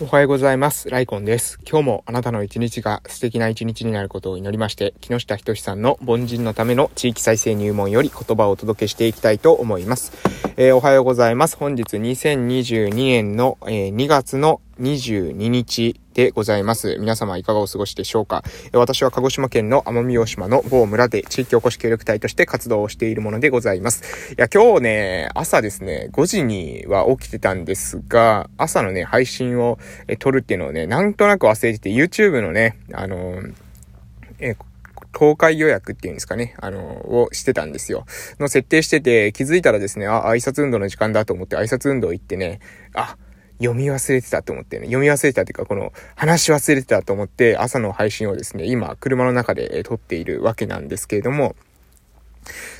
おはようございます。ライコンです。今日もあなたの一日が素敵な一日になることを祈りまして、木下仁さんの凡人のための地域再生入門より言葉をお届けしていきたいと思います。えー、おはようございます。本日2022年の、えー、2月の22日でございます。皆様いかがお過ごしでしょうか？私は鹿児島県の奄美大島の某村で地域おこし協力隊として活動をしているものでございます。いや、今日ね、朝ですね、5時には起きてたんですが、朝のね、配信を撮るっていうのをね、なんとなく忘れてて、YouTube のね、あの、え公開予約っていうんですかね、あの、をしてたんですよ。の設定してて、気づいたらですね、あ、挨拶運動の時間だと思って挨拶運動行ってね、あ、読み忘れてたと思ってね、読み忘れたっていうか、この話忘れてたと思って、朝の配信をですね、今、車の中で撮っているわけなんですけれども、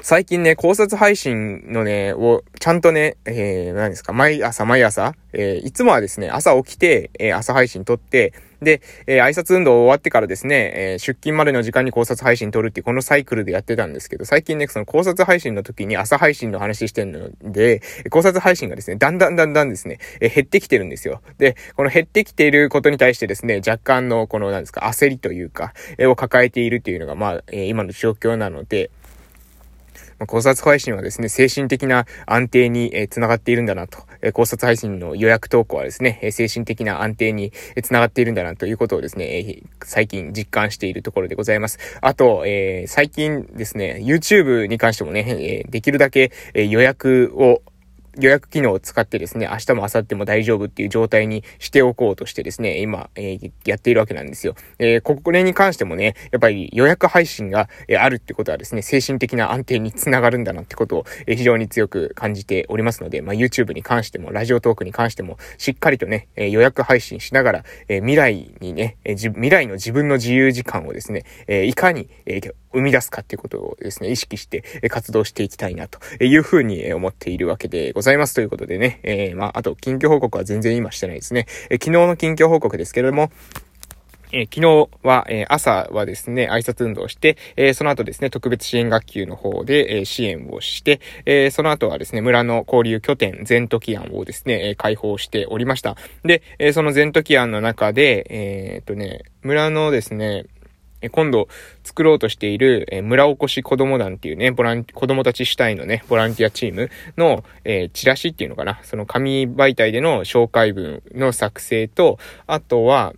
最近ね、考察配信のね、を、ちゃんとね、えー、何ですか、毎朝毎朝、えー、いつもはですね、朝起きて、えー、朝配信撮って、で、えー、挨拶運動終わってからですね、えー、出勤までの時間に考察配信撮るっていうこのサイクルでやってたんですけど、最近ね、その考察配信の時に朝配信の話してんので、考察配信がですね、だんだんだんだんですね、えー、減ってきてるんですよ。で、この減ってきていることに対してですね、若干のこの、なんですか、焦りというか、え、を抱えているっていうのが、まあ、え、今の状況なので、考察配信はですね、精神的な安定に、えー、つながっているんだなと、え、考察配信の予約投稿はですね、え、精神的な安定に、え、つながっているんだなということをですね、え、最近実感しているところでございます。あと、えー、最近ですね、YouTube に関してもね、えー、できるだけ、え、予約を予約機能を使ってですね、明日も明後日も大丈夫っていう状態にしておこうとしてですね、今、えー、やっているわけなんですよ。えー、これに関してもね、やっぱり予約配信が、え、あるってことはですね、精神的な安定につながるんだなってことを、え、非常に強く感じておりますので、まあ、YouTube に関しても、ラジオトークに関しても、しっかりとね、え、予約配信しながら、え、未来にね、えー、未来の自分の自由時間をですね、え、いかに、えー、生み出すかっていうことをですね、意識して、活動していきたいなというふうに思っているわけでございますということでね、えー、まあ、あと、近況報告は全然今してないですね。え昨日の近況報告ですけれども、え、昨日は、え、朝はですね、挨拶運動をして、え、その後ですね、特別支援学級の方で、え支援をして、えその後はですね、村の交流拠点、全時案をですね、え開放しておりました。で、えその全時案の中で、えっとね、村のですね、今度作ろうとしている、え村おこし子供団っていうね、ボラン、子供たち主体のね、ボランティアチームの、えー、チラシっていうのかな、その紙媒体での紹介文の作成と、あとは、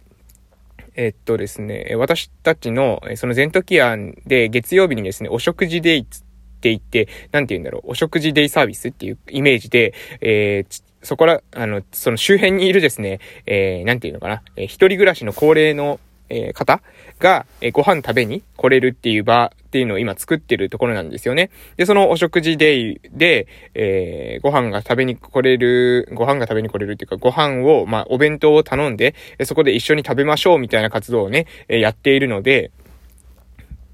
えっとですね、私たちの、その全時案で月曜日にですね、お食事デイって言って、なんて言うんだろう、お食事デイサービスっていうイメージで、えー、そこら、あの、その周辺にいるですね、えー、なんていうのかな、えー、一人暮らしの高齢のえー、方が、えー、ご飯食べに来れるっていう場っていうのを今作ってるところなんですよね。で、そのお食事デイで、えー、ご飯が食べに来れる、ご飯が食べに来れるっていうか、ご飯を、まあ、お弁当を頼んで、そこで一緒に食べましょうみたいな活動をね、えやっているので、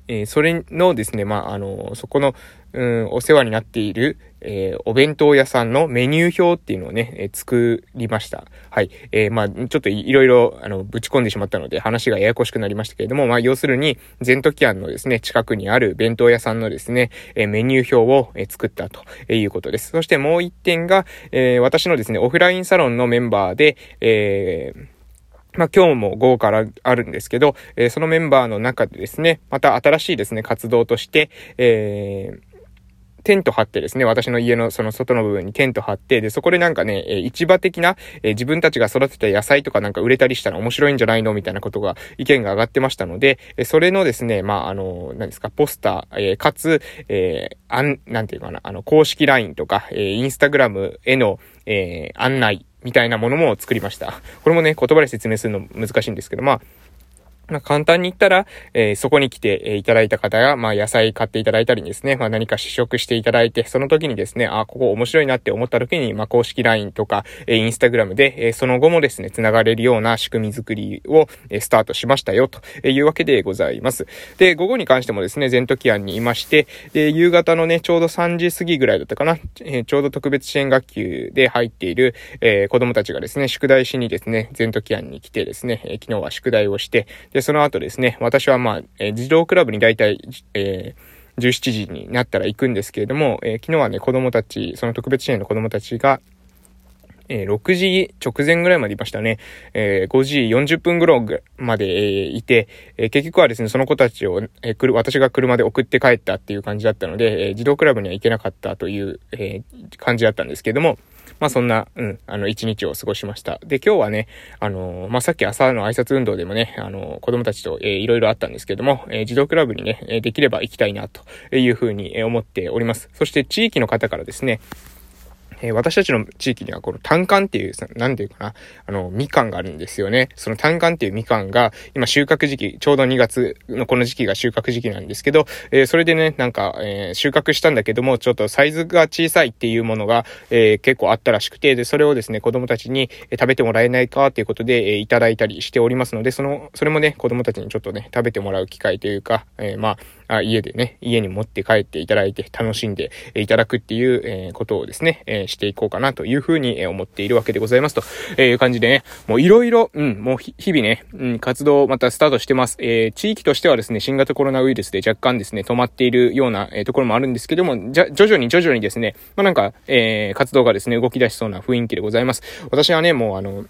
えそれのですね、まあ、あの、そこの、うん、お世話になっている、えー、お弁当屋さんのメニュー表っていうのをね、えー、作りました。はい。えー、まあ、ちょっといろいろ、あの、ぶち込んでしまったので、話がややこしくなりましたけれども、まあ、要するに、ゼントキアンのですね、近くにある弁当屋さんのですね、えメニュー表を、え作ったということです。そしてもう一点が、え私のですね、オフラインサロンのメンバーで、えー、まあ、今日も午後からあるんですけど、えー、そのメンバーの中でですね、また新しいですね、活動として、えー、テント張ってですね、私の家のその外の部分にテント張って、で、そこでなんかね、え市場的な、え自分たちが育てた野菜とかなんか売れたりしたら面白いんじゃないの？みたいなことが、意見が上がってましたので、えそれのですね、まあ、あの、何ですか、ポスター、えかつ、えー、あん、なんていうかな、あの、公式 LINE とか、えインスタグラムへの、えー、案内みたいなものも作りました。これもね、言葉で説明するの難しいんですけど、まあ、まあ、簡単に言ったら、えー、そこに来て、いただいた方が、まあ、野菜買っていただいたりですね、まあ、何か試食していただいて、その時にですね、あ、ここ面白いなって思った時に、まあ、公式 LINE とか、えー、Instagram で、えー、その後もですね、繋がれるような仕組み作りを、えー、スタートしましたよ、というわけでございます。で、午後に関してもですね、全時案にいまして、で、夕方のね、ちょうど3時過ぎぐらいだったかな、えー、ちょうど特別支援学級で入っている、えー、子供たちがですね、宿題しにですね、全時案に来てですね、えー、昨日は宿題をして、で、その後ですね、私はまあ、えー、児童クラブに大体、えー、17時になったら行くんですけれども、えー、昨日はね、子供たち、その特別支援の子供たちが、えー、6時直前ぐらいまでいましたね。えー、5時40分ぐらいまで、えー、いて、え、結局はですね、その子たちを、えー、る、私が車で送って帰ったっていう感じだったので、えー、児童クラブには行けなかったという、え、感じだったんですけれども、まあそんな、うん、あの、一日を過ごしました。で、今日はね、あのー、まあさっき朝の挨拶運動でもね、あのー、子供たちと、えー、いろいろあったんですけども、えー、児童クラブにね、できれば行きたいな、というふうに思っております。そして地域の方からですね、えー、私たちの地域にはこの単管っていう、なんていうかな、あの、みかんがあるんですよね。その単管っていうみかんが、今収穫時期、ちょうど2月のこの時期が収穫時期なんですけど、えー、それでね、なんか、えー、収穫したんだけども、ちょっとサイズが小さいっていうものが、え結構あったらしくて、で、それをですね、子供たちに食べてもらえないかっていうことで、えいただいたりしておりますので、その、それもね、子供たちにちょっとね、食べてもらう機会というか、えまあ、あ家でね、家に持って帰っていただいて楽しんでいただくっていう、えことをですね、えしていこうかなというふうに思っているわけでございますという感じでね、もういろいろ、うん、もう日々ね、うん、活動またスタートしてます。え、地域としてはですね、新型コロナウイルスで若干ですね、止まっているような、え、ところもあるんですけども、じゃ、徐々に徐々にですね、まあ、なんか、え、活動がですね、動き出しそうな雰囲気でございます。私はね、もうあの、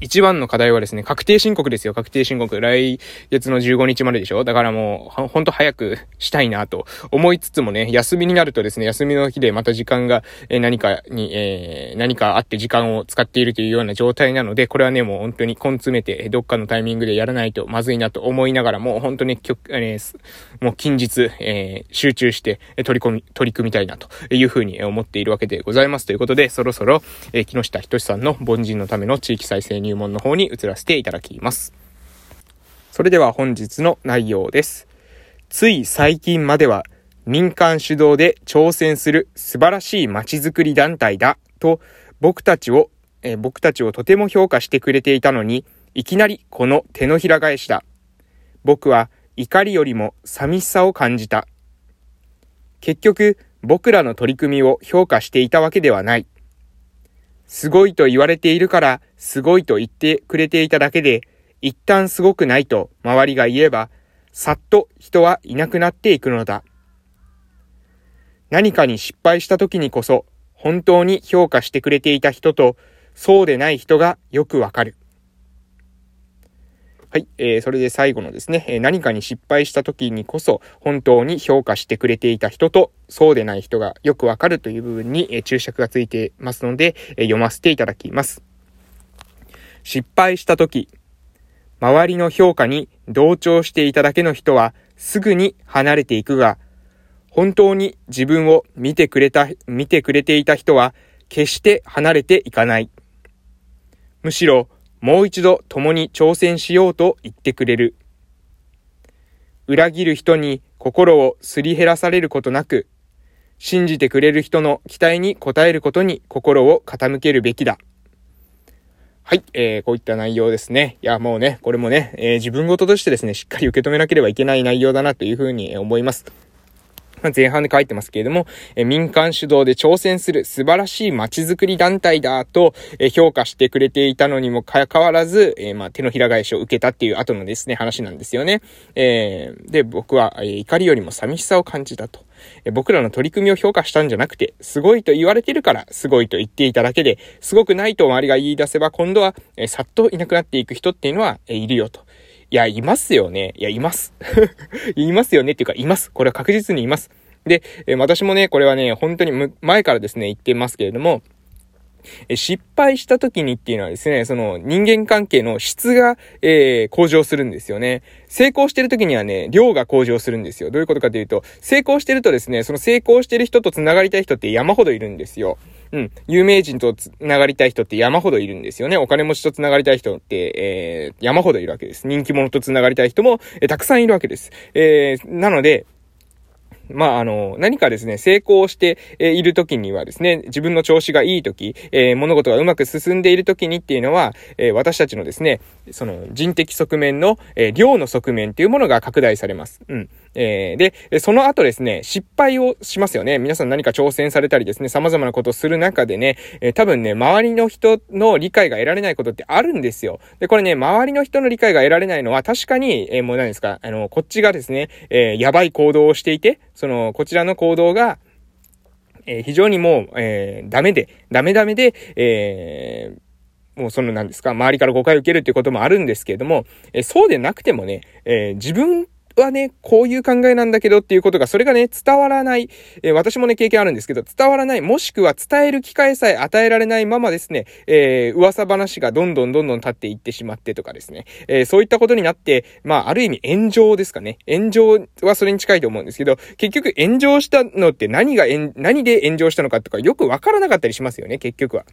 一番の課題はですね、確定申告ですよ、確定申告。来月の15日まででしょだからもう、ほんと早くしたいなと思いつつもね、休みになるとですね、休みの日でまた時間が、え何かに、えー、何かあって時間を使っているというような状態なので、これはね、もう本当に根詰めて、どっかのタイミングでやらないとまずいなと思いながら、もう本当に、えー、もう近日、えー、集中して取り込み、取り組みたいなというふうに思っているわけでございます。ということで、そろそろ、え、木下仁さんの凡人のための地域再生入門の方に移らせていただきます。それでは本日の内容です。つい最近までは民間主導で挑戦する素晴らしい街づくり団体だと僕たちを、え僕たちをとても評価してくれていたのに、いきなりこの手のひら返しだ。僕は怒りよりも寂しさを感じた。結局、僕らの取り組みを評価していたわけではない。すごいと言われているから、すごいと言ってくれていただけで、一旦すごくないと周りが言えば、さっと人はいなくなっていくのだ。何かに失敗した時にこそ、本当に評価してくれていた人と、そうでない人がよくわかる。はい。えー、それで最後のですね、え、何かに失敗した時にこそ本当に評価してくれていた人とそうでない人がよくわかるという部分に、え、注釈がついてますので、え、読ませていただきます。失敗した時、周りの評価に同調していただけの人はすぐに離れていくが、本当に自分を見てくれた、見てくれていた人は決して離れていかない。むしろもう一度共に挑戦しようと言ってくれる。裏切る人に心をすり減らされることなく、信じてくれる人の期待に応えることに心を傾けるべきだ。はい、えー、こういった内容ですね。いや、もうね、これもね、えー、自分事としてですね、しっかり受け止めなければいけない内容だなというふうに思います。前半で書いてますけれども、え民間主導で挑戦する素晴らしい街づくり団体だと、え評価してくれていたのにもかかわらず、えまあ、手のひら返しを受けたっていう後のですね、話なんですよね。えー、で、僕は、え怒りよりも寂しさを感じたと。僕らの取り組みを評価したんじゃなくて、すごいと言われてるから、すごいと言っていただけで、すごくないと周りが言い出せば、今度は、えさっといなくなっていく人っていうのは、えいるよと。いや、いますよね。いや、います。いますよねっていうか、います。これは確実にいます。で、え私もね、これはね、本当に前からですね、言ってますけれども、失敗した時にっていうのはですね、その人間関係の質が、えー、向上するんですよね。成功してる時にはね、量が向上するんですよ。どういうことかというと、成功してるとですね、その成功してる人と繋がりたい人って山ほどいるんですよ。うん。有名人と繋がりたい人って山ほどいるんですよね。お金持ちと繋がりたい人って、えー、山ほどいるわけです。人気者と繋がりたい人も、えー、たくさんいるわけです。えー、なので、まあ、あの、何かですね、成功している時にはですね、自分の調子がいい時、えー、物事がうまく進んでいる時にっていうのは、えー、私たちのですね、その人的側面の、えー、量の側面っていうものが拡大されます。うん。えー、で、その後ですね、失敗をしますよね。皆さん何か挑戦されたりですね、様々なことをする中でね、えー、多分ね、周りの人の理解が得られないことってあるんですよ。で、これね、周りの人の理解が得られないのは確かに、えー、もう何ですか、あの、こっちがですね、えー、やばい行動をしていて、その、こちらの行動が、えー、非常にもう、えー、ダメで、ダメダメで、えー、もうその何ですか、周りから誤解を受けるっていうこともあるんですけれども、えそうでなくてもね、え自分はね、こういう考えなんだけどっていうことが、それがね、伝わらない、えー、私もね、経験あるんですけど、伝わらない、もしくは伝える機会さえ与えられないままですね、えー、噂話がどんどんどんどん立っていってしまってとかですね、えー、そういったことになって、まあ、ある意味炎上ですかね。炎上はそれに近いと思うんですけど、結局炎上したのって何が、何で炎上したのかとかよくわからなかったりしますよね、結局は。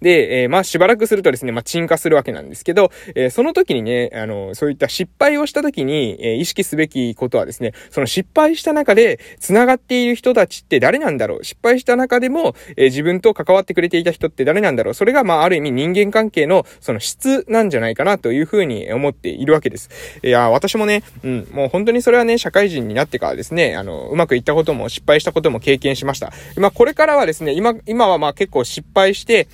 で、えー、まあしばらくするとですね、まあ沈下するわけなんですけど、えー、その時にね、あの、そういった失敗をした時に、えー、意識すべきことはですね、その失敗した中で繋がっている人たちって誰なんだろう？失敗した中でも、え、自分と関わってくれていた人って誰なんだろう？それが、まあある意味人間関係のその質なんじゃないかなというふうに思っているわけです。いや、私もね、うん、もう本当にそれはね、社会人になってからですね、あの、うまくいったことも失敗したことも経験しました。まあこれからはですね、今、今はまあ結構失敗して、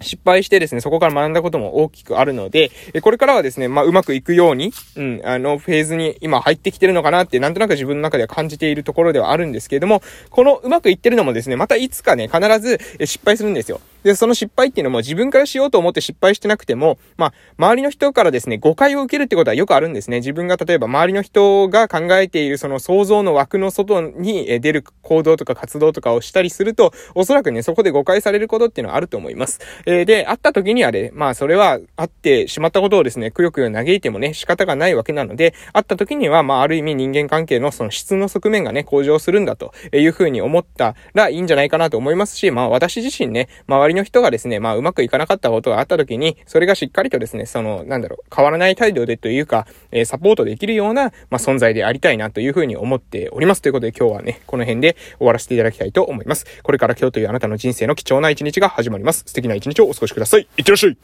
失敗してですね、そこから学んだことも大きくあるので、これからはですね、まあ、うまくいくように、うん、あの、フェーズに今入ってきてるのかなって、なんとなく自分の中では感じているところではあるんですけれども、このうまくいってるのもですね、またいつかね、必ず失敗するんですよ。で、その失敗っていうのも自分からしようと思って失敗してなくても、まあ、周りの人からですね、誤解を受けるってことはよくあるんですね。自分が例えば周りの人が考えているその想像の枠の外に出る行動とか活動とかをしたりすると、おそらくね、そこで誤解されることっていうのはあると思います。えー、で、会った時にはね、まあ、それは会ってしまったことをですね、くよくよ嘆いてもね、仕方がないわけなので、会った時には、まあ、ある意味人間関係のその質の側面がね、向上するんだというふうに思ったらいいんじゃないかなと思いますし、まあ、私自身ね、周りの人がですね、まあまあ、うまくいかなかったことがあった時に、それがしっかりとですね、その、なんだろう、変わらない態度でというか、えー、サポートできるような、まあ、存在でありたいなというふうに思っております。ということで今日はね、この辺で終わらせていただきたいと思います。これから今日というあなたの人生の貴重な一日が始まります。素敵な一日をお過ごしください。いってらっしゃい